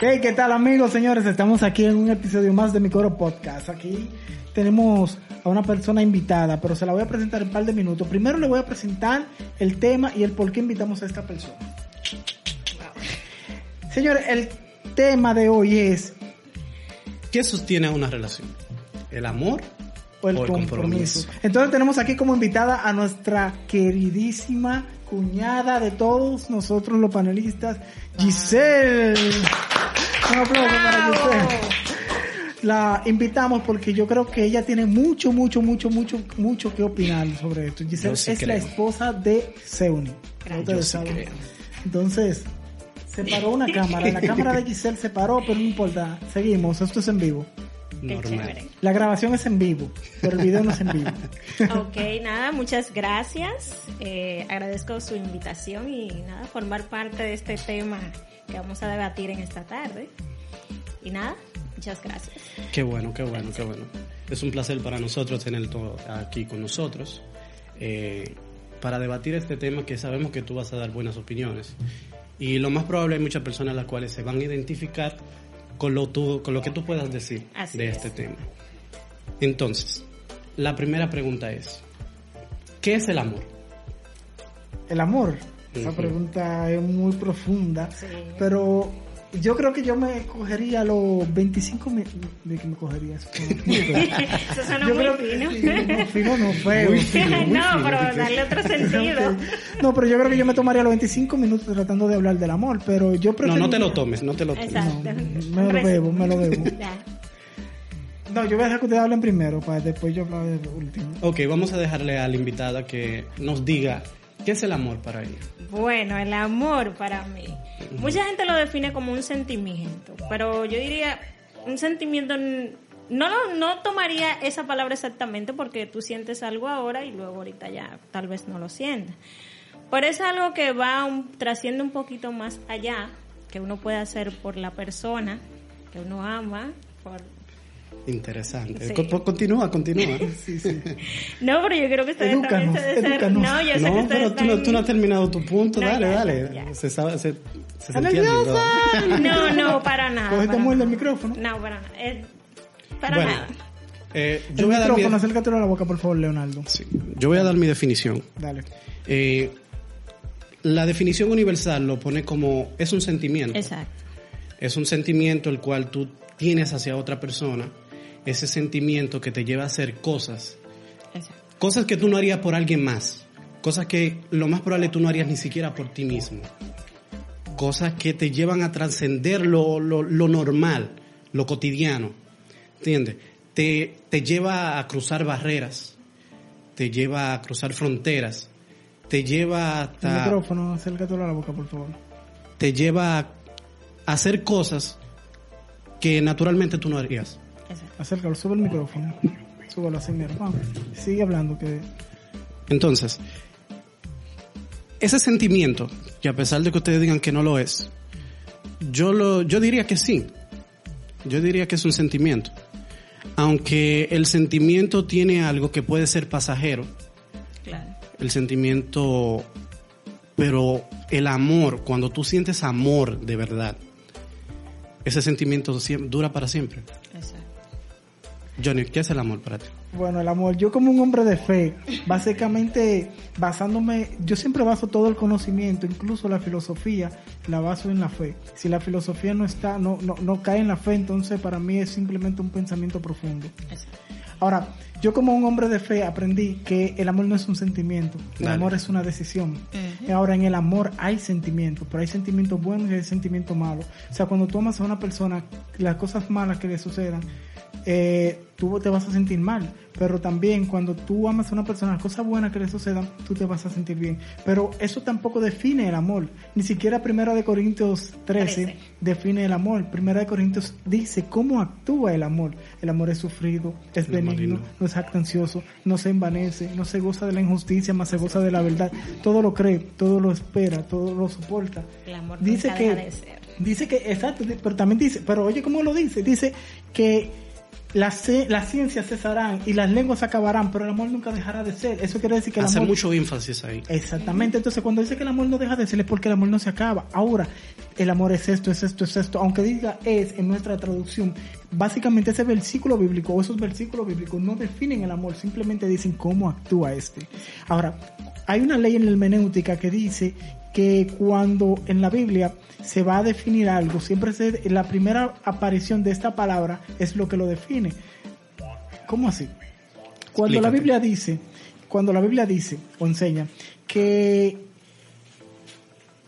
Hey, ¿qué tal amigos, señores? Estamos aquí en un episodio más de Mi Coro Podcast. Aquí tenemos a una persona invitada, pero se la voy a presentar en un par de minutos. Primero le voy a presentar el tema y el por qué invitamos a esta persona. Señores, el tema de hoy es... ¿Qué sostiene una relación? ¿El amor o el, o el compromiso. compromiso? Entonces tenemos aquí como invitada a nuestra queridísima cuñada de todos nosotros los panelistas, Giselle. Un aplauso para Giselle. La invitamos porque yo creo que ella tiene mucho, mucho, mucho, mucho, mucho que opinar sobre esto. Giselle sí es la esposa de Seuni. Yo Ustedes sí. Entonces, se paró una cámara. La cámara de Giselle se paró, pero no importa. Seguimos. Esto es en vivo. Normal. La grabación es en vivo, pero el video no es en vivo. Ok, nada, muchas gracias. Eh, agradezco su invitación y nada, formar parte de este tema que vamos a debatir en esta tarde. Y nada, muchas gracias. Qué bueno, qué bueno, qué bueno. Es un placer para nosotros tener todo aquí con nosotros eh, para debatir este tema que sabemos que tú vas a dar buenas opiniones. Y lo más probable hay muchas personas las cuales se van a identificar con lo, tú- con lo que tú puedas decir Así de es. este tema. Entonces, la primera pregunta es, ¿qué es el amor? El amor. Esa pregunta es muy profunda, Sí. pero yo creo que yo me cogería los 25 mil... ¿De qué me cogería eso? Eso suena yo muy creo fino. que... No, fino no, feo. Muy fino, muy no, fino, pero darle otro sentido. No, pero yo creo que yo me tomaría los 25 minutos tratando de hablar del amor, pero yo No, prefiero... no te lo tomes, no te lo tomes. Exacto. me lo bebo, me lo bebo. No, yo voy a dejar que ustedes hablen primero, para después yo hablar de último. Ok, vamos a dejarle a la invitada que nos diga qué es el amor para ella. Bueno, el amor para mí. Mucha gente lo define como un sentimiento, pero yo diría un sentimiento no lo- no tomaría esa palabra exactamente porque tú sientes algo ahora y luego ahorita ya tal vez no lo sientas. Pero es algo que va un- trasciende un poquito más allá, que uno puede hacer por la persona que uno ama, por Interesante. Sí. Co- Continúa, continúa. Sí, sí. No, pero yo creo que ustedes Edúcanos, también se. No, yo sé que No, pero tú no, tú no has terminado tu punto. No, dale, ya, dale. ya. Se sabe, se, se. ¿no? No, para nada. Muerde el micrófono. No, para nada. Eh, para Bueno, nada. eh, El yo, voy a dar mi, micrófono, acércatelo a la boca, por favor, Leonardo. sí, yo voy a dar mi definición. Dale. Eh, la definición universal lo pone como es un sentimiento. Exacto. Es un sentimiento el cual tú tienes hacia otra persona. Ese sentimiento que te lleva a hacer cosas. Exacto. Cosas que tú no harías por alguien más. Cosas que lo más probable tú no harías ni siquiera por ti mismo. Cosas que te llevan a trascender lo, lo, lo normal, lo cotidiano. ¿Entiendes? Te, te lleva a cruzar barreras. Te lleva a cruzar fronteras. Te lleva El hasta... micrófono, acércatelo a la boca, por favor. Te lleva a hacer cosas que naturalmente tú no harías. Acércalo, sube el micrófono. Súbelo así, mira. Vamos. Sigue hablando, que... Entonces, ese sentimiento, que a pesar de que ustedes digan que no lo es, yo lo, yo diría que sí. Yo diría que es un sentimiento. Aunque el sentimiento tiene algo que puede ser pasajero, Claro. el sentimiento, pero el amor, cuando tú sientes amor de verdad, ese sentimiento dura para siempre. Johnny, ¿qué es el amor para ti? Bueno, el amor, yo como un hombre de fe, básicamente basándome, yo siempre baso todo el conocimiento, incluso la filosofía, la baso en la fe. Si la filosofía no está, no, no, no cae en la fe, entonces para mí es simplemente un pensamiento profundo. Ahora, yo como un hombre de fe aprendí que el amor no es un sentimiento, el Dale. amor es una decisión. Ahora, en el amor hay sentimientos, pero hay sentimientos buenos y hay sentimientos malos. O sea, cuando tú amas a una persona, las cosas malas que le sucedan, eh, tú te vas a sentir mal. Pero también cuando tú amas a una persona, las cosas buenas que le sucedan, tú te vas a sentir bien. Pero eso tampoco define el amor. Ni siquiera Primera de Corintios 13 Trece. define el amor. Primera de Corintios dice cómo actúa el amor. El amor es sufrido, es benigno, no es jactancioso, no se envanece, no se goza de la injusticia, más se goza de la verdad. Todo lo cree, todo lo espera, todo lo soporta. El amor dice nunca que deja de ser. dice que exacto, pero también dice, pero oye cómo lo dice, dice que las las ciencias cesarán y las lenguas acabarán, pero el amor nunca dejará de ser. Eso quiere decir que el Hace amor mucho énfasis ahí. Exactamente, entonces cuando dice que el amor no deja de ser es porque el amor no se acaba. Ahora, el amor es esto, es esto, es esto, aunque diga es en nuestra traducción, básicamente ese versículo bíblico o esos versículos bíblicos no definen el amor, simplemente dicen cómo actúa este. Ahora, hay una ley en la hermenéutica que dice que cuando en la Biblia se va a definir algo, siempre se, la primera aparición de esta palabra es lo que lo define. ¿Cómo así? Cuando la. Biblia dice, cuando la Biblia dice o enseña que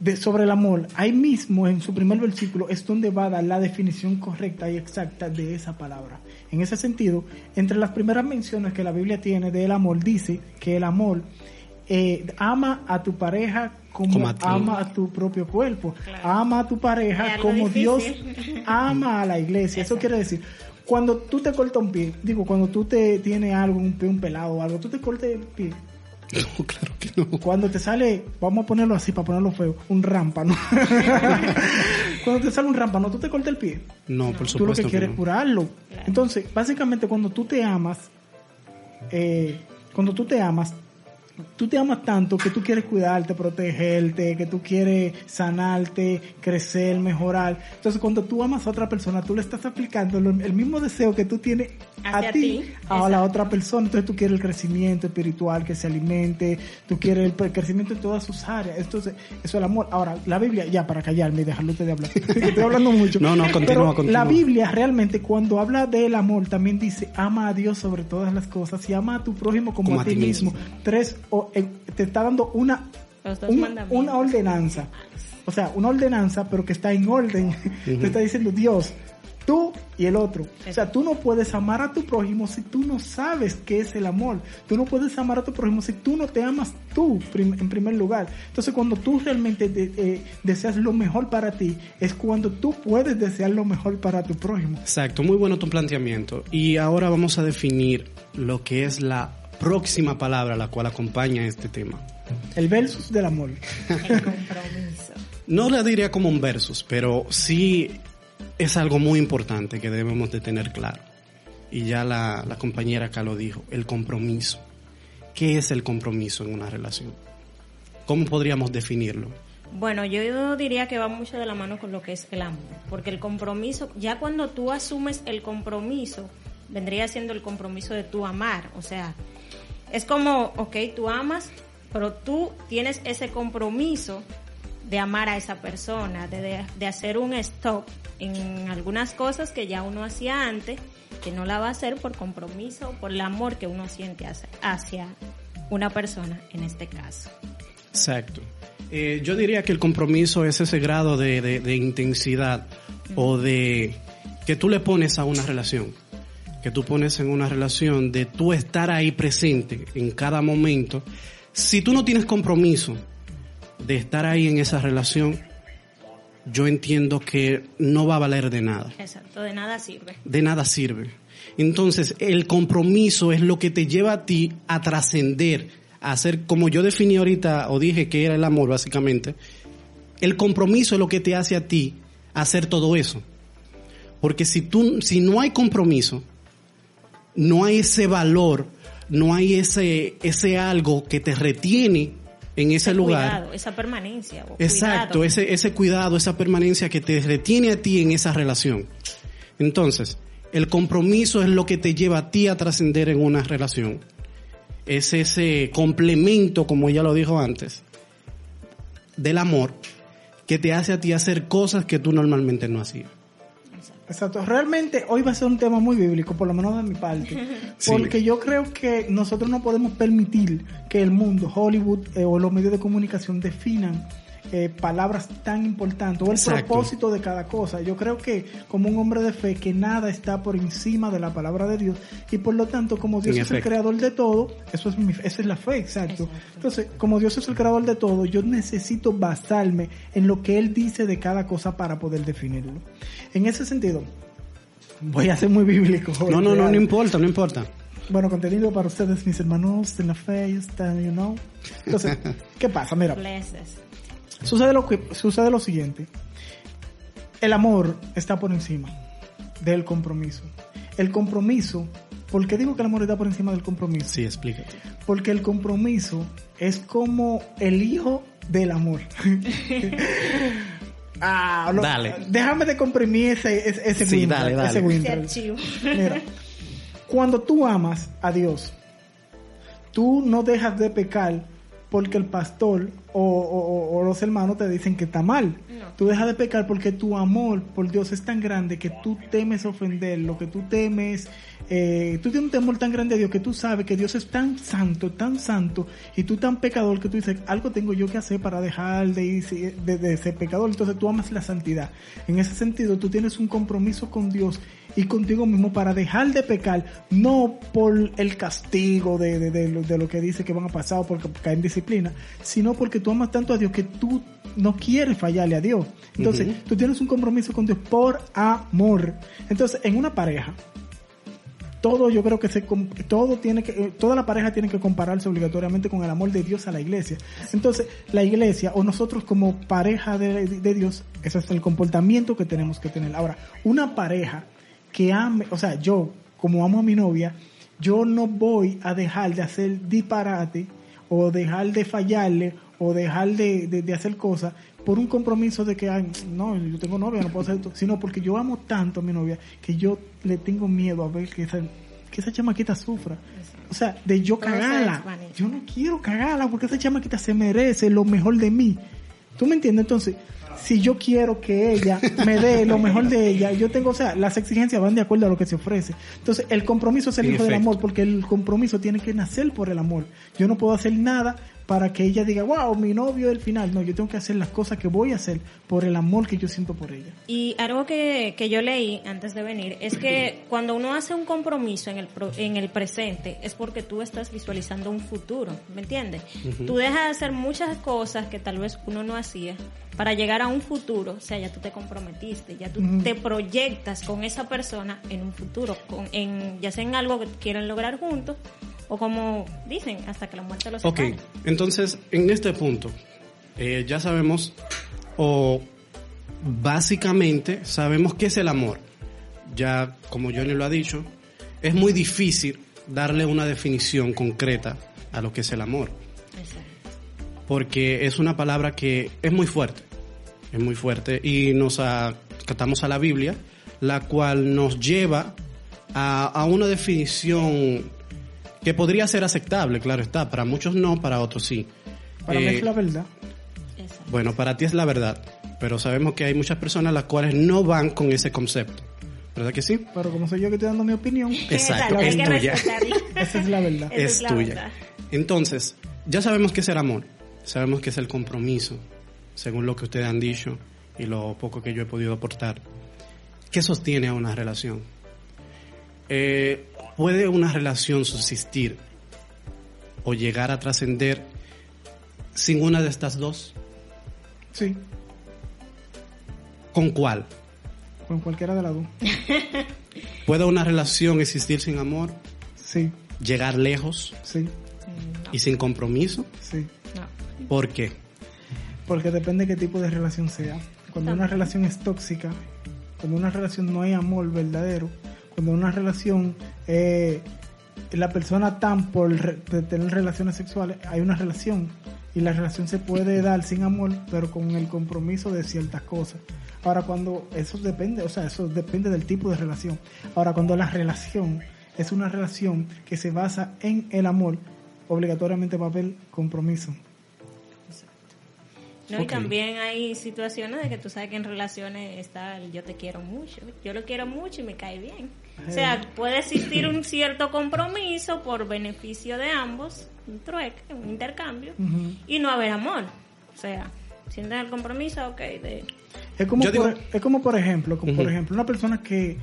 de, sobre el amor, ahí mismo en su primer versículo es donde va a dar la definición correcta y exacta de esa palabra. En ese sentido, entre las primeras menciones que la Biblia tiene del amor, dice que el amor eh, ama a tu pareja como, Como a ama a tu propio cuerpo, Claro. ama a tu pareja como Dios ama a la iglesia. Eso quiere decir, cuando tú te cortas un pie, digo, cuando tú te tienes algo, un pie, un pelado o algo, tú te cortas el pie. No, claro que no. Cuando te sale, vamos a ponerlo así para ponerlo feo, un rámpano. cuando te sale un rámpano, tú te cortas el pie. No, por Tú lo supuesto que quieres no. es curarlo. Claro. Entonces, básicamente cuando tú te amas, eh, cuando tú te amas, tú te amas tanto que tú quieres cuidarte, protegerte, que tú quieres sanarte, crecer, mejorar. Entonces, cuando tú amas a otra persona, tú le estás aplicando lo- el mismo deseo que tú tienes a ti, ti. a la otra persona. Entonces, tú quieres el crecimiento espiritual, que se alimente, tú quieres el crecimiento en todas sus áreas. Entonces, eso es el amor. Ahora, la Biblia, ya para callarme y dejarlo usted de hablar, que estoy hablando mucho. No, no, continúa, Pero continúa. La Biblia realmente cuando habla del amor también dice ama a Dios sobre todas las cosas y ama a tu prójimo como, a, ti mismo. Tres, o, eh, te está dando una, un- una ordenanza. O sea, una ordenanza pero que está en orden. Te está diciendo Dios, tú y el otro. O sea, tú no puedes amar a tu prójimo si tú no sabes qué es el amor. Tú no puedes amar a tu prójimo si tú no te amas tú prim- en primer lugar. Entonces, cuando tú realmente de- eh, deseas lo mejor para ti, es cuando tú puedes desear lo mejor para tu prójimo. Exacto, muy bueno tu planteamiento. Y ahora vamos a definir lo que es la próxima palabra la cual acompaña este tema. El versus del amor. El compromiso. No la diría como un versus, pero sí es algo muy importante que debemos de tener claro. Y ya la, la compañera acá lo dijo, el compromiso. ¿Qué es el compromiso en una relación? ¿Cómo podríamos definirlo? Bueno, yo diría que va mucho de la mano con lo que es el amor, porque el compromiso, ya cuando tú asumes el compromiso, vendría siendo el compromiso de tu amar, o sea, es como, ok, tú amas, pero tú tienes ese compromiso de amar a esa persona, de, de, hacer un stop en algunas cosas que ya uno hacía antes, que no la va a hacer por compromiso, por el amor que uno siente hacia, hacia una persona en este caso. Exacto. Eh, yo diría que el compromiso es ese grado de- de intensidad o de que tú le pones a una relación, que tú pones en una relación de tú estar ahí presente en cada momento. Si tú no tienes compromiso de estar ahí en esa relación, yo entiendo que no va a valer de nada Exacto, de nada sirve. de nada sirve. Entonces, el compromiso es lo que te lleva a ti a trascender, a hacer, como yo definí ahorita, o dije que era el amor básicamente, el compromiso es lo que te hace a ti hacer todo eso. Porque si tú, si no hay compromiso, no hay ese valor, no hay ese, ese algo que te retiene en ese lugar. Cuidado, esa permanencia. o Exacto, cuidado. ese, ese cuidado, esa permanencia que te retiene a ti en esa relación. Entonces, el compromiso es lo que te lleva a ti a trascender en una relación. Es ese complemento, como ella lo dijo antes, del amor que te hace a ti hacer cosas que tú normalmente no hacías. Exacto. Realmente hoy va a ser un tema muy bíblico, por lo menos de mi parte. Sí. Porque yo creo que nosotros no podemos permitir que el mundo, Hollywood eh, o los medios de comunicación definan eh, palabras tan importantes o el Exacto. propósito de cada cosa. Yo creo que como un hombre de fe, que nada está por encima de la palabra de Dios y por lo tanto como Dios En es el efecto. creador de todo, eso es mi, esa es la fe, exacto. Entonces, como Dios es el creador de todo, yo necesito basarme en lo que Él dice de cada cosa para poder definirlo. En ese sentido, voy a ser muy bíblico. No, no, no, no importa, no importa. Bueno, contenido para ustedes, mis hermanos en la fe, están, you know. Entonces, ¿qué pasa? Mira, Blesses. Sucede lo que sucede lo siguiente. El amor está por encima del compromiso. El compromiso, ¿por qué digo que el amor está por encima del compromiso? Sí, explícate. Porque el compromiso es como el hijo del amor. ah, lo- Dale. Déjame de comprimir ese, ese, ese Sí, Winter, dale, dale. ese Ese Winter. archivo. Mira, cuando tú amas a Dios, tú no dejas de pecar porque el pastor o, o- o los hermanos te dicen que está mal. No. Tú dejas de pecar porque tu amor por Dios es tan grande que tú temes ofenderlo, que tú temes, eh, tú tienes un temor tan grande a Dios que tú sabes que Dios es tan santo, tan santo, y tú tan pecador que tú dices, algo tengo yo que hacer para dejar de, ir- de, de ser pecador. Entonces tú amas la santidad. En ese sentido, tú tienes un compromiso con Dios y contigo mismo para dejar de pecar, no por el castigo de, de, de lo, de lo que dice que van a pasar o porque caen en disciplina, sino porque tú amas tanto a Dios que tú no quieres fallarle a Dios. Entonces, tú tienes un compromiso con Dios por amor. Entonces, en una pareja, todo yo creo que se todo tiene que eh, toda la pareja tiene que compararse obligatoriamente con el amor de Dios a la iglesia entonces la iglesia o nosotros como pareja de, de Dios ese es el comportamiento que tenemos que tener ahora una pareja que ame o sea yo como amo a mi novia yo no voy a dejar de hacer disparate o dejar de fallarle o dejar de, de- de hacer cosas por un compromiso de que, ay, no, yo tengo novia, no puedo hacer esto, sino porque yo amo tanto a mi novia que yo le tengo miedo a ver que esa, que esa chamaquita sufra. O sea, de yo cagarla. Yo no quiero cagarla porque esa chamaquita se merece lo mejor de mí. ¿Tú me entiendes? Entonces, si yo quiero que ella me dé lo mejor de ella, yo tengo, o sea, las exigencias van de acuerdo a lo que se ofrece. Entonces, el compromiso es el hijo del amor porque el compromiso tiene que nacer por el amor. Yo no puedo hacer nada para que ella diga, wow, mi novio el final. No, yo tengo que hacer las cosas que voy a hacer por el amor que yo siento por ella. Y algo que, que yo leí antes de venir es que cuando uno hace un compromiso en el, pro- en el presente es porque tú estás visualizando un futuro, ¿me entiendes? Tú dejas de hacer muchas cosas que tal vez uno no hacía para llegar a un futuro, o sea, ya tú te comprometiste, ya tú te proyectas con esa persona en un futuro, con, en, ya sea en algo que quieren lograr juntos o como dicen, hasta que la muerte los Ok, separe. entonces en este punto eh, ya sabemos o básicamente sabemos qué es el amor. Ya como Johnny lo ha dicho, es muy difícil darle una definición concreta a lo que es el amor, Exacto. porque es una palabra que es muy fuerte, es muy fuerte y nos acatamos a la Biblia, la cual nos lleva a, a una definición que podría ser aceptable, claro está, para muchos no, para otros sí. Para mí Eh, es la verdad. Bueno, para ti es la verdad, pero sabemos que hay muchas personas las cuales no van con ese concepto. ¿Verdad que sí? Pero como soy yo que estoy dando mi opinión, Exacto, es tuya. esa es la verdad. Es, es la tuya. verdad. Entonces, ya sabemos que es el amor, sabemos que es el compromiso, según lo que ustedes han dicho y lo poco que yo he podido aportar. ¿Qué sostiene a una relación? Eh, ¿Puede una relación subsistir o llegar a trascender sin una de estas dos? Sí, ¿Con cuál? con cualquiera de las dos. ¿Puede una relación existir sin amor? Sí, ¿Llegar lejos sí, y sin compromiso? sí. No. ¿Por qué? Porque depende qué tipo de relación sea. Cuando una relación es tóxica, cuando una relación no hay amor verdadero, cuando una relación eh, la persona tan por re- tener relaciones sexuales, hay una relación y la relación se puede dar sin amor, pero con el compromiso de ciertas cosas. Ahora cuando eso depende, o sea, eso depende del tipo de relación. Ahora cuando la relación es una relación que se basa en el amor, obligatoriamente va a haber compromiso. No, y también hay situaciones de que tú sabes que en relaciones está el yo te quiero mucho, yo lo quiero mucho y me cae bien. O sea, puede existir un cierto compromiso por beneficio de ambos, un trueque, un intercambio, y no haber amor. O sea, Sienten el compromiso, ok, de... Es como, Yo por, digo- es como por ejemplo, como por ejemplo, una persona que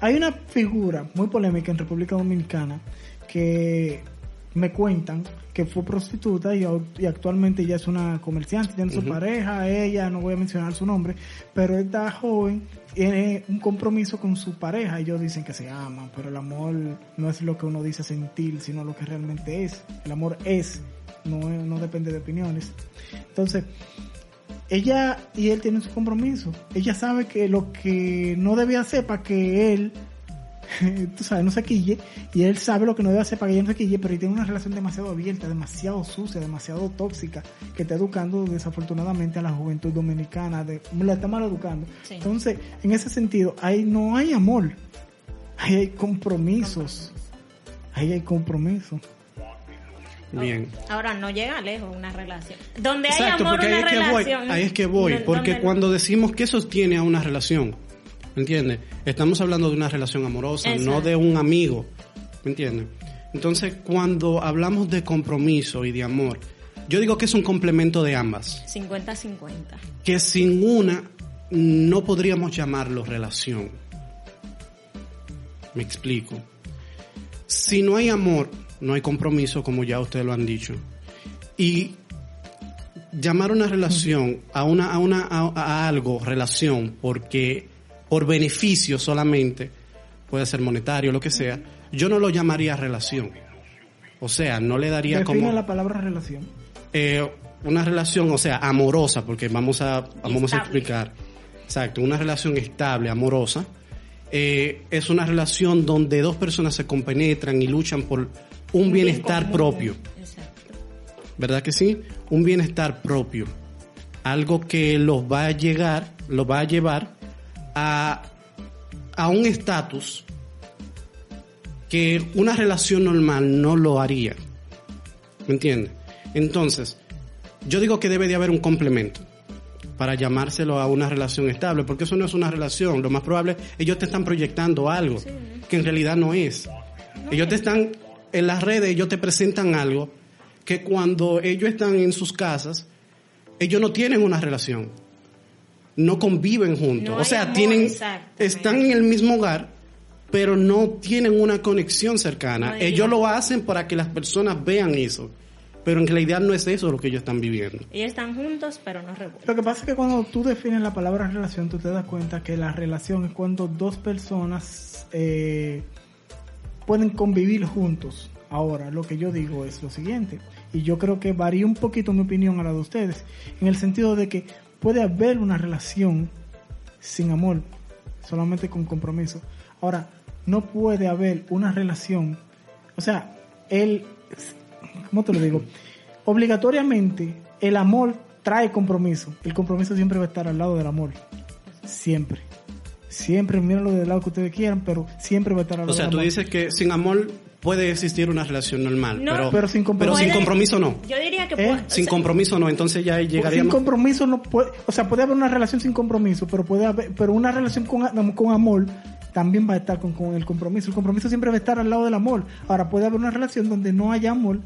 hay una figura muy polémica en República Dominicana que me cuentan que fue prostituta y, actualmente ella es una comerciante, tiene su pareja, ella, no voy a mencionar su nombre, pero esta joven tiene un compromiso con su pareja. Ellos dicen que se aman, pero el amor no es lo que uno dice sentir, sino lo que realmente es. El amor es, no, no depende de opiniones. Entonces, ella y él tienen su compromiso. Ella sabe que lo que no debía hacer para que él, tú sabes, no se quille, y él sabe lo que no debe hacer para que ella no se quille, pero él tiene una relación demasiado abierta, demasiado sucia, demasiado tóxica, que está educando desafortunadamente a la juventud dominicana, de, la está mal educando. Sí. Entonces, en ese sentido, ahí no hay amor, ahí hay compromisos, ahí hay compromiso. Bien. Ahora, no llega lejos una relación. Donde hay Exacto, amor, porque ahí una es, que voy, ahí es que voy, porque cuando decimos que sostiene a una relación, ¿me entiendes? Estamos hablando de una relación amorosa, no de un amigo, ¿me entiendes? Entonces, cuando hablamos de compromiso y de amor, yo digo que es un complemento de ambas, 50-50. que sin una no podríamos llamarlo relación. Me explico. Si no hay amor, no hay compromiso, como ya ustedes lo han dicho. Y llamar una relación a una a una a, a algo relación porque por beneficio solamente puede ser monetario lo que sea yo no lo llamaría relación o sea no le daría Define como la palabra relación. eh, una relación, o sea, amorosa, porque vamos a, vamos a explicar. Exacto, una relación estable, amorosa, eh, es una relación donde dos personas se compenetran y luchan por un bien bienestar propio. Exacto. ¿Verdad que sí? Un bienestar propio. Algo que los va a llegar, los va a llevar a, a un estatus que una relación normal no lo haría. ¿Me entiendes? Entonces, yo digo que debe de haber un complemento para llamárselo a una relación estable, porque eso no es una relación. Lo más probable, ellos te están proyectando algo que en realidad no es. Ellos te están, en las redes, ellos te presentan algo que cuando ellos están en sus casas, ellos no tienen una relación. No conviven juntos. No o sea, amor, tienen, están en el mismo hogar, pero no tienen una conexión cercana. No ellos lo hacen para que las personas vean eso. Pero en realidad no es eso lo que ellos están viviendo. Ellos están juntos, pero no revueltos. Lo que pasa es que cuando tú defines la palabra relación, tú te das cuenta que la relación es cuando dos personas eh, pueden convivir juntos. Ahora, lo que yo digo es lo siguiente, y yo creo que varía un poquito mi opinión a la de ustedes, en el sentido de que puede haber una relación sin amor, solamente con compromiso. Ahora, no puede haber una relación, o sea, el, ¿cómo te lo digo? Obligatoriamente el amor trae compromiso. El compromiso siempre va a estar al lado del amor. Siempre. Siempre, mírenlo del lado que ustedes quieran, pero siempre va a estar al lado O sea, tú amor. dices que sin amor puede existir una relación normal, No, pero, pero sin compromiso. pero sin compromiso no. Yo diría que ¿Eh? puede- Sin compromiso no, entonces ya sin llegaríamos... compromiso no puede, o sea, puede haber una relación sin compromiso, pero puede haber, pero una relación con, con amor también va a estar con, con el compromiso. El compromiso siempre va a estar al lado del amor. Ahora puede haber una relación donde no haya amor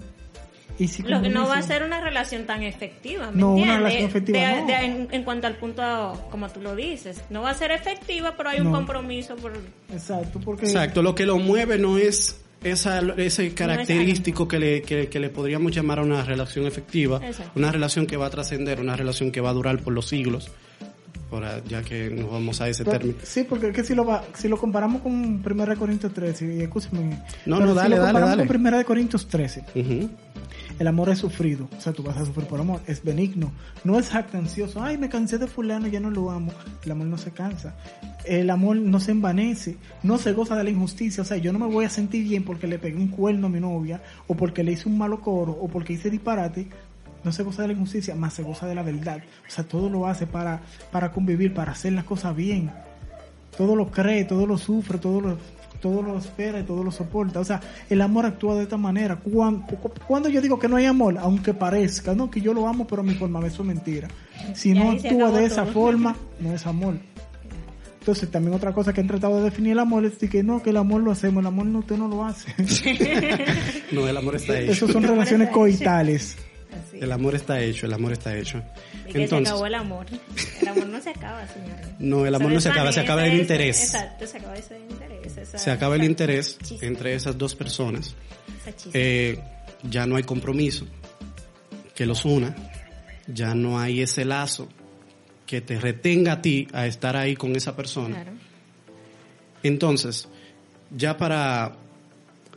y Lo que no va a ser una relación tan efectiva, ¿me No, una entiendes? relación efectiva De- no. de- en, en cuanto al punto, como tú lo dices, no va a ser efectiva, pero hay un compromiso por... Exacto, porque Exacto, lo que lo mueve no es esa, ese característico que le, que, que le podríamos llamar a una relación efectiva, Exacto. una relación que va a trascender, una relación que va a durar por los siglos, ahora ya que nos vamos a ese Pero- término. Sí, porque es que si lo, va, si lo comparamos con 1 Corintios 13, y escúchame, No, no, si dale, lo dale, comparamos dale. con 1 Corintios 13, Ujú. el amor es sufrido, o sea, tú vas a sufrir por amor, es benigno, no es jactancioso, ay, me cansé de fulano, ya no lo amo, el amor no se cansa, el amor no se envanece, no se goza de la injusticia, o sea, yo no me voy a sentir bien porque le pegué un cuerno a mi novia, o porque le hice un malo coro, o porque hice disparate, no se goza de la injusticia, más se goza de la verdad, o sea, todo lo hace para, para convivir, para hacer las cosas bien, todo lo cree, todo lo sufre, todo lo, todo lo espera y todo lo soporta. O sea, el amor actúa de esta manera. Cuando, cuando yo digo que no hay amor, aunque parezca, no, que yo lo amo, pero a mi forma, eso es mentira. Si no actúa de esa todo. forma, no es amor. Entonces, también otra cosa que han tratado de definir el amor es que no, que el amor lo hacemos, el amor no, usted no lo hace. No, el amor está hecho. Eso son relaciones coitales. Así. El amor está hecho, el amor está hecho. Que Entonces, se acabó el amor. El amor no se acaba, señores. No, el amor no se acaba, se acaba el interés. Exacto, se acaba ese interés. esa- se acaba el interés chispa, entre esas dos personas. esa. Eh, ya no hay compromiso que los una, ya no hay ese lazo que te retenga a ti a estar ahí con esa persona. Claro. Entonces, ya para,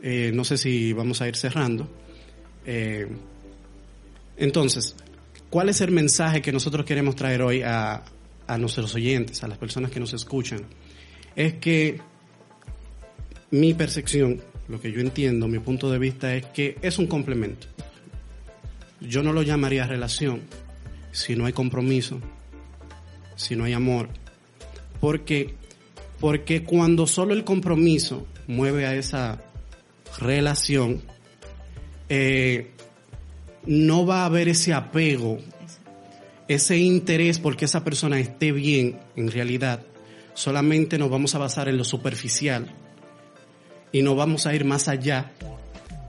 eh, no sé si vamos a ir cerrando, eh, entonces, ¿cuál es el mensaje que nosotros queremos traer hoy a, a nuestros oyentes, a las personas que nos escuchan? Es que mi percepción, lo que yo entiendo, mi punto de vista es que es un complemento. Yo no lo llamaría relación si no hay compromiso, si no hay amor, porque porque cuando solo el compromiso mueve a esa relación, eh, no va a haber ese apego, ese interés porque esa persona esté bien en realidad. Solamente nos vamos a basar en lo superficial y no vamos a ir más allá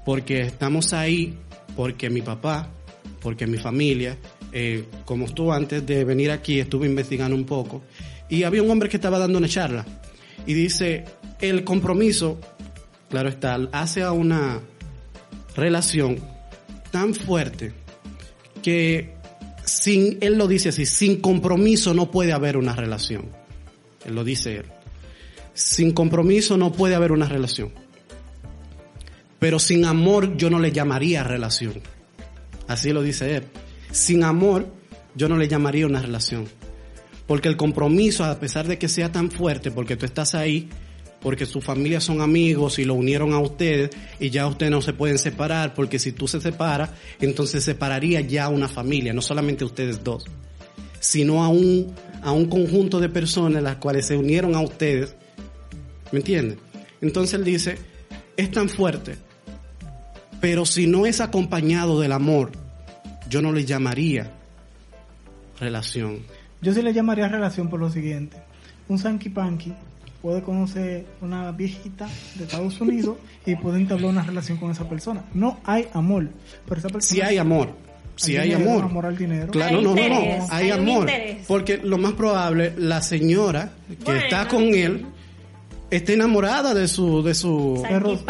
porque estamos ahí, porque mi papá, porque mi familia, eh, como tú antes de venir aquí estuve investigando un poco y había un hombre que estaba dando una charla y dice, el compromiso, claro está, hace a una relación tan fuerte que sin, él lo dice así, sin compromiso no puede haber una relación. Él lo dice él. Sin compromiso no puede haber una relación. Pero sin amor yo no le llamaría relación. Así lo dice él. Sin amor yo no le llamaría una relación. Porque el compromiso, a pesar de que sea tan fuerte, porque tú estás ahí, porque su familia son amigos y lo unieron a ustedes y ya ustedes no se pueden separar, porque si tú se separas, entonces separaría ya una familia, no solamente ustedes dos, sino a un, a un conjunto de personas las cuales se unieron a ustedes. ¿Me entiendes? Entonces él dice, es tan fuerte, pero si no es acompañado del amor, yo no le llamaría relación. Yo sí le llamaría relación por lo siguiente. Un Sanky Panky puede conocer una viejita de Estados Unidos y puede entablar una relación con esa persona. No hay amor, pero esa persona... Si hay amor, si hay amor. amor al dinero. Claro, Hay no, no, no, hay, amor. Porque lo más probable, la señora que Bueno. está con él está enamorada de su, de su,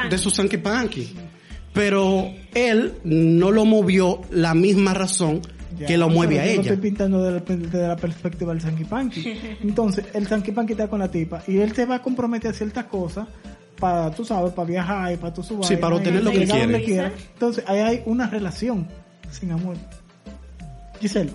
de su Sanky Panky. Pero él no lo movió la misma razón Ya, que lo mueve pero a yo lo ella. estoy pintando desde la, desde la perspectiva del Sanky Panky. Entonces, el Sanky Panky está con la tipa y él se va a comprometer a ciertas cosas para, tú sabes, para viajar y para tu su Sí, para obtener lo que quiere. quiera. Entonces, ahí hay una relación sin amor. Giselle,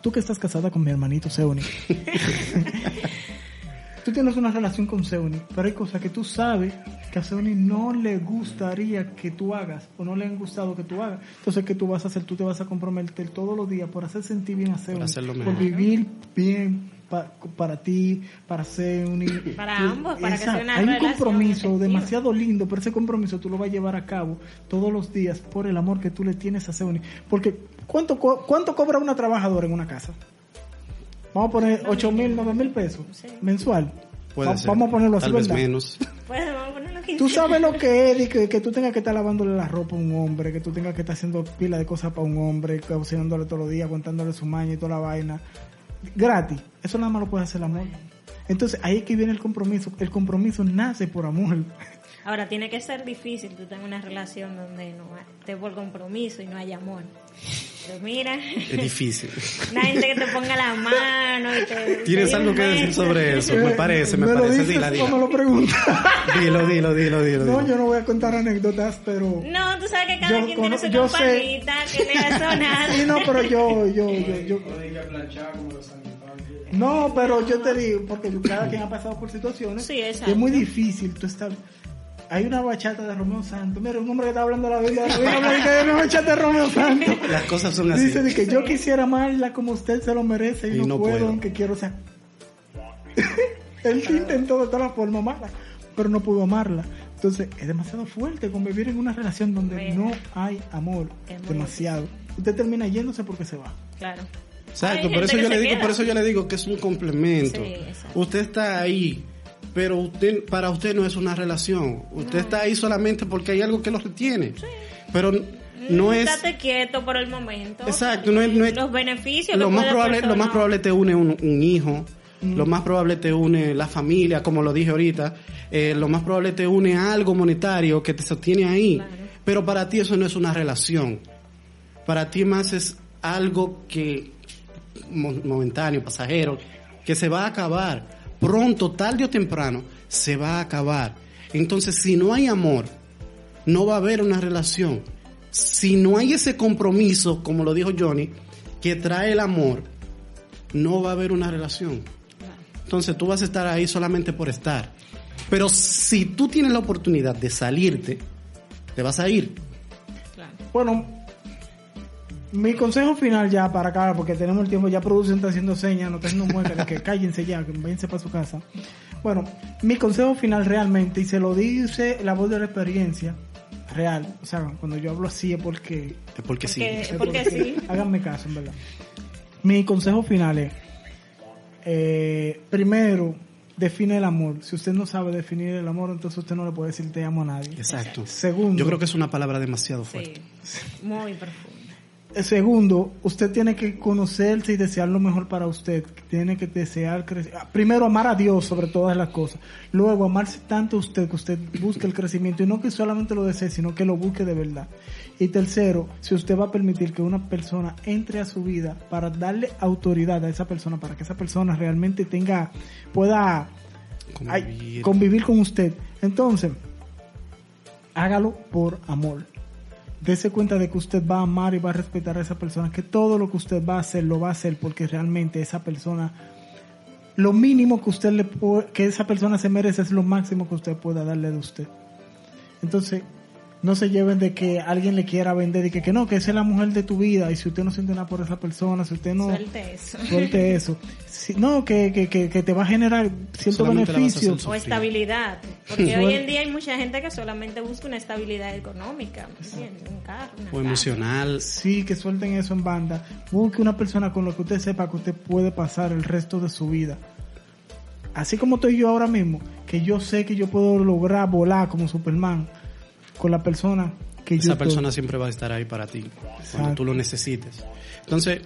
tú que estás casada con mi hermanito Seuni. tú tienes una relación con Seuni, pero hay cosas que tú sabes que a Seuni no le gustaría que tú hagas o no le han gustado que tú hagas. Entonces, ¿qué tú vas a hacer? Tú te vas a comprometer todos los días por hacer sentir bien a Seuni, hacerlo por vivir bien pa- para ti, para Seuni. Para ambos, para que sea una Hay un compromiso efectiva. demasiado lindo, pero ese compromiso tú lo vas a llevar a cabo todos los días por el amor que tú le tienes a Seuni. Porque, ¿cuánto, ¿cuánto cobra una trabajadora en una casa? Vamos a poner 8 mil, 9 mil pesos Sí. mensual. Puede Va- ser. Vamos a ponerlo así, Tal vez ¿verdad? menos. Pues vamos a ponerlo aquí. Tú sabes lo que es que, que tú tengas que estar lavándole la ropa a un hombre, que tú tengas que estar haciendo pila de cosas para un hombre, cocinándole todos los días, aguantándole su maña y toda la vaina. Gratis. Eso nada más lo puede hacer el amor. Entonces ahí es que viene el compromiso. El compromiso nace por amor. Ahora, tiene que ser difícil tú tengas una relación donde no esté por compromiso y no hay amor. Pero mira, Es difícil. una gente que te ponga la mano y te... ¿Tienes te algo que decir sobre eso? Me parece, me, parece. dices Dila, o me dila. lo preguntas. Dilo, dilo, dilo, dilo. no, dilo. yo no voy a contar anécdotas, pero... No, tú sabes que cada Yo quien tiene su yo sé- campanita que le ha sonado. Sí, no, pero yo, yo, yo, yo... No, pero yo te digo, porque cada quien ha pasado por situaciones. Sí, y exacto. es muy difícil tú estar... Hay una bachata de Romeo Santos. Mira, un hombre que está hablando de la Biblia. Viene a hablar de una bachata de Romeo Santos. Las cosas son así. Dice de que yo quisiera amarla como usted se lo merece y, Y no, no puedo, puedo. aunque quiero, o sea... Él intentó de todas las formas amarla, pero no pudo amarla. Entonces, es demasiado fuerte convivir en una relación donde Bueno. no hay amor. Demasiado. Usted termina yéndose porque se va. Claro. Exacto, por eso yo le digo, por eso yo le digo que es un complemento. Sí, exacto. usted está ahí, pero usted para usted no es una relación. Usted está ahí solamente porque hay algo que lo retiene. Pero no Mm, es Estate quieto por el momento. Exacto, no es- no es- Los beneficios lo que más probable lo más probable te une un, un hijo lo más probable te une la familia como lo dije ahorita eh, lo más probable te une algo monetario que te sostiene ahí Claro. pero para ti eso no es una relación para ti más es algo que mo- momentáneo pasajero que se va a acabar pronto tarde o temprano se va a acabar entonces si no hay amor no va a haber una relación. Si no hay ese compromiso, como lo dijo Johnny, que trae el amor, no va a haber una relación. Entonces tú vas a estar ahí solamente por estar. Pero si tú tienes la oportunidad de salirte, te vas a ir. Claro. Bueno, mi consejo final ya para acá, porque tenemos el tiempo, ya producción está haciendo señas, no está haciendo muecas de que cállense ya, que váyanse para su casa. Bueno, mi consejo final realmente, y se lo dice la voz de la experiencia real, o sea, cuando yo hablo así es porque... Es porque sí. Porque- es porque sí. Háganme caso, en verdad. Mi consejo final es, eh, primero, define el amor. Si usted no sabe definir el amor, entonces usted no le puede decir te amo a nadie. Exacto. Segundo, Yo creo que es una palabra demasiado fuerte. Sí. Muy profundo. Eh, Segundo, usted tiene que conocerse y desear lo mejor para usted. Tiene que desear crecer. Ah, Primero, amar a Dios sobre todas las cosas. Luego, amarse tanto a usted que usted busque el crecimiento y no que solamente lo desee, sino que lo busque de verdad. Y tercero, si usted va a permitir que una persona entre a su vida para darle autoridad a esa persona, para que esa persona realmente tenga, pueda ay, Convivir. convivir con usted. Entonces, hágalo por amor. Dese cuenta de que usted va a amar y va a respetar a esa persona, que todo lo que usted va a hacer lo va a hacer porque realmente esa persona, lo mínimo que usted le que esa persona se merece es lo máximo que usted pueda darle de usted. Entonces, no se lleven de que alguien le quiera vender y que, que no, que esa es la mujer de tu vida y si usted no siente nada por esa persona, si usted no Suelte eso. suelte eso, Si- no, que, que, que, que te va a generar cierto Solamente beneficio. O estabilidad. Porque hoy en día hay mucha gente que solamente busca una estabilidad económica. Un carro, una O casa. emocional. Sí, que suelten eso en banda. Busque una persona con la que usted sepa que usted puede pasar el resto de su vida. Así como estoy yo ahora mismo, que yo sé que yo puedo lograr volar como Superman con la persona que yo Esa persona siempre va a estar ahí para ti cuando tú lo necesites. Entonces,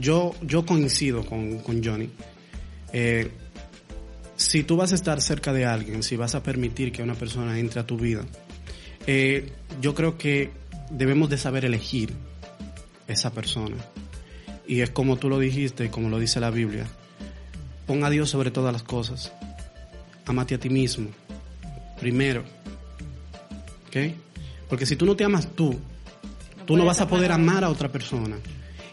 yo, yo coincido con, con Johnny. Eh, si tú vas a estar cerca de alguien, si vas a permitir que una persona entre a tu vida, eh, yo creo que debemos de saber elegir esa persona. Y es como tú lo dijiste, como lo dice la Biblia. Pon a Dios sobre todas las cosas. Amate a ti mismo. Primero. ¿Ok? Porque si tú no te amas tú, tú no vas a poder amar a amar a otra persona.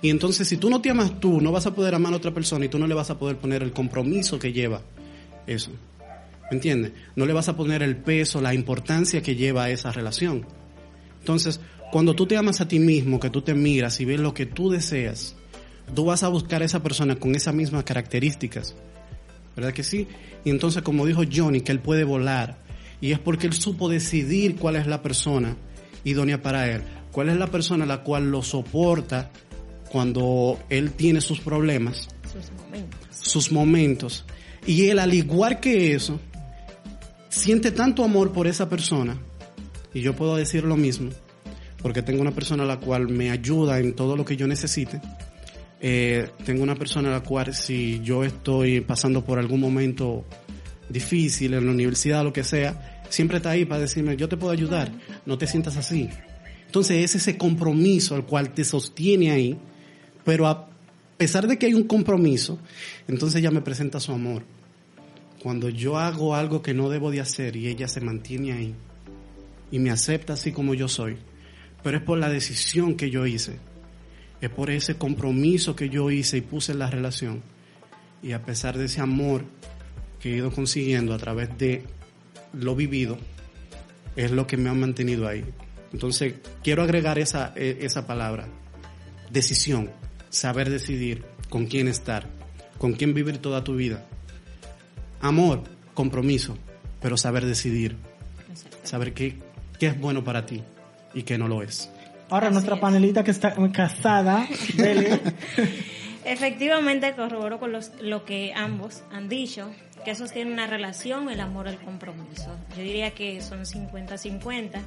Y entonces si tú no te amas tú, no vas a poder amar a otra persona y tú no le vas a poder poner el compromiso que lleva eso. ¿Me entiendes? No le vas a poner el peso, la importancia que lleva esa relación. Entonces, cuando tú te amas a ti mismo, que tú te miras y ves lo que tú deseas, tú vas a buscar a esa persona con esas mismas características. ¿Verdad que sí? Y entonces, como dijo Johnny, que él puede volar. Y es porque él supo decidir cuál es la persona idónea para él. Cuál es la persona la cual lo soporta cuando él tiene sus problemas, Sus momentos. sus momentos. Y él, al igual que eso, siente tanto amor por esa persona. Y yo puedo decir lo mismo, porque tengo una persona a la cual me ayuda en todo lo que yo necesite. Eh, tengo una persona la cual si yo estoy pasando por algún momento difícil en la universidad lo que sea, siempre está ahí para decirme, yo te puedo ayudar, no te sientas así. Entonces es ese compromiso al cual te sostiene ahí, pero a pesar de que hay un compromiso, entonces ella me presenta su amor. Cuando yo hago algo que no debo de hacer y ella se mantiene ahí y me acepta así como yo soy, pero es por la decisión que yo hice, es por ese compromiso que yo hice y puse en la relación. Y a pesar de ese amor que he ido consiguiendo a través de lo vivido, es lo que me ha mantenido ahí. Entonces, quiero agregar esa, eh, esa palabra, decisión, saber decidir con quién estar, con quién vivir toda tu vida. Amor, compromiso, pero saber decidir, saber qué, qué es bueno para ti y qué no lo es. Ahora nuestra panelita que está casada, Efectivamente, corroboro con los, lo que ambos han dicho, que sostiene una relación, el amor, el compromiso. Yo diría que son 50-50.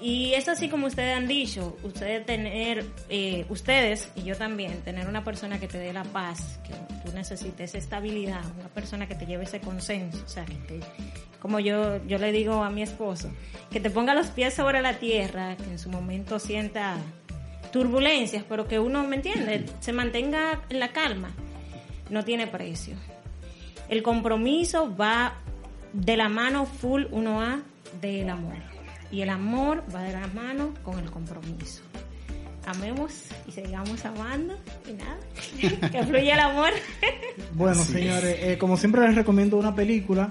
Y es así como ustedes han dicho, ustedes tener, eh, ustedes y yo también, tener una persona que te dé la paz, que tú necesites estabilidad, una persona que te lleve ese consenso, o sea, como yo, yo le digo a mi esposo, que te ponga los pies sobre la tierra, que en su momento sienta turbulencias, pero que uno, ¿me entiende? Se mantenga en la calma, no tiene precio. El compromiso va de la mano full 1A del amor y el amor va de la mano con el compromiso. Amemos y sigamos amando y nada, que fluya el amor. Bueno, señores, eh, como siempre les recomiendo una película.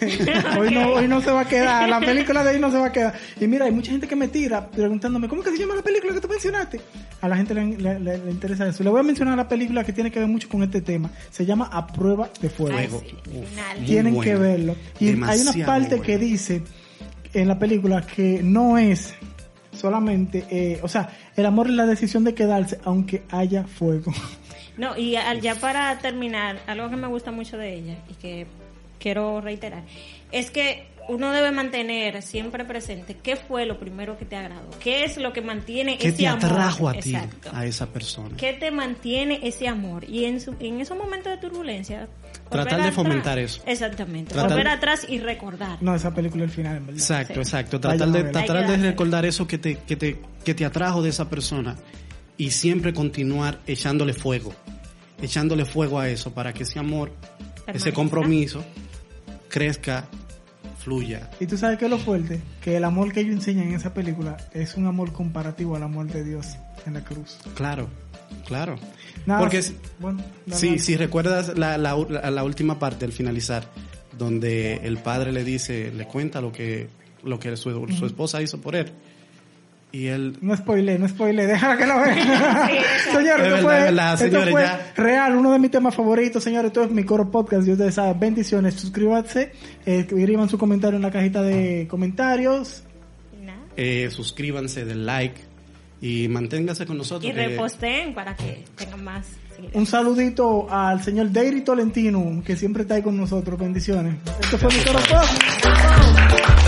hoy, no, hoy no se va a quedar, la película de hoy no se va a quedar. Y mira, hay mucha gente que me tira preguntándome, ¿cómo que se llama la película que tú mencionaste? A la gente le, le, interesa eso. Le voy a mencionar la película que tiene que ver mucho con este tema. Se llama A Prueba de Fuego. Tienen que verlo. Y hay una parte que dice en la película que no es solamente, eh, o sea, el amor es la decisión de quedarse aunque haya fuego. No, y ya para terminar, algo que me gusta mucho de ella y que quiero reiterar, es que uno debe mantener siempre presente qué fue lo primero que te agradó, qué es lo que mantiene ¿Qué ese te amor. atrajo a ti, a esa persona. ¿Qué te mantiene ese amor? Y en, en esos momentos de turbulencia, tratar de fomentar eso. Exactamente, volver atrás y recordar. No, esa película al final, en verdad. Exacto, exacto. Tratar de, tratar de recordar eso que te, que, te, que te atrajo de esa persona y siempre continuar echándole fuego, echándole fuego a eso para que ese amor, ese compromiso crezca fluya. Y tú sabes que es lo fuerte, que el amor que ellos enseñan en esa película es un amor comparativo al amor de Dios en la cruz. Claro, claro. Porque si, si recuerdas la, la, la, última parte al finalizar, donde el padre le dice, le cuenta lo que, lo que su, su esposa hizo por él y él... No spoile, no spoile, déjala que lo vea. señores, esto, fue, real, uno de mis temas favoritos, señores. Esto es mi coro podcast. Dios les sabe. Bendiciones. Suscríbanse. Escriban su comentario en la cajita de comentarios. Eh, suscríbanse, den like y manténganse con nosotros. Y reposten para que tengan más. Un saludito al señor Deiry Tolentino, que siempre está ahí con nosotros. Bendiciones. Esto fue mi coro podcast.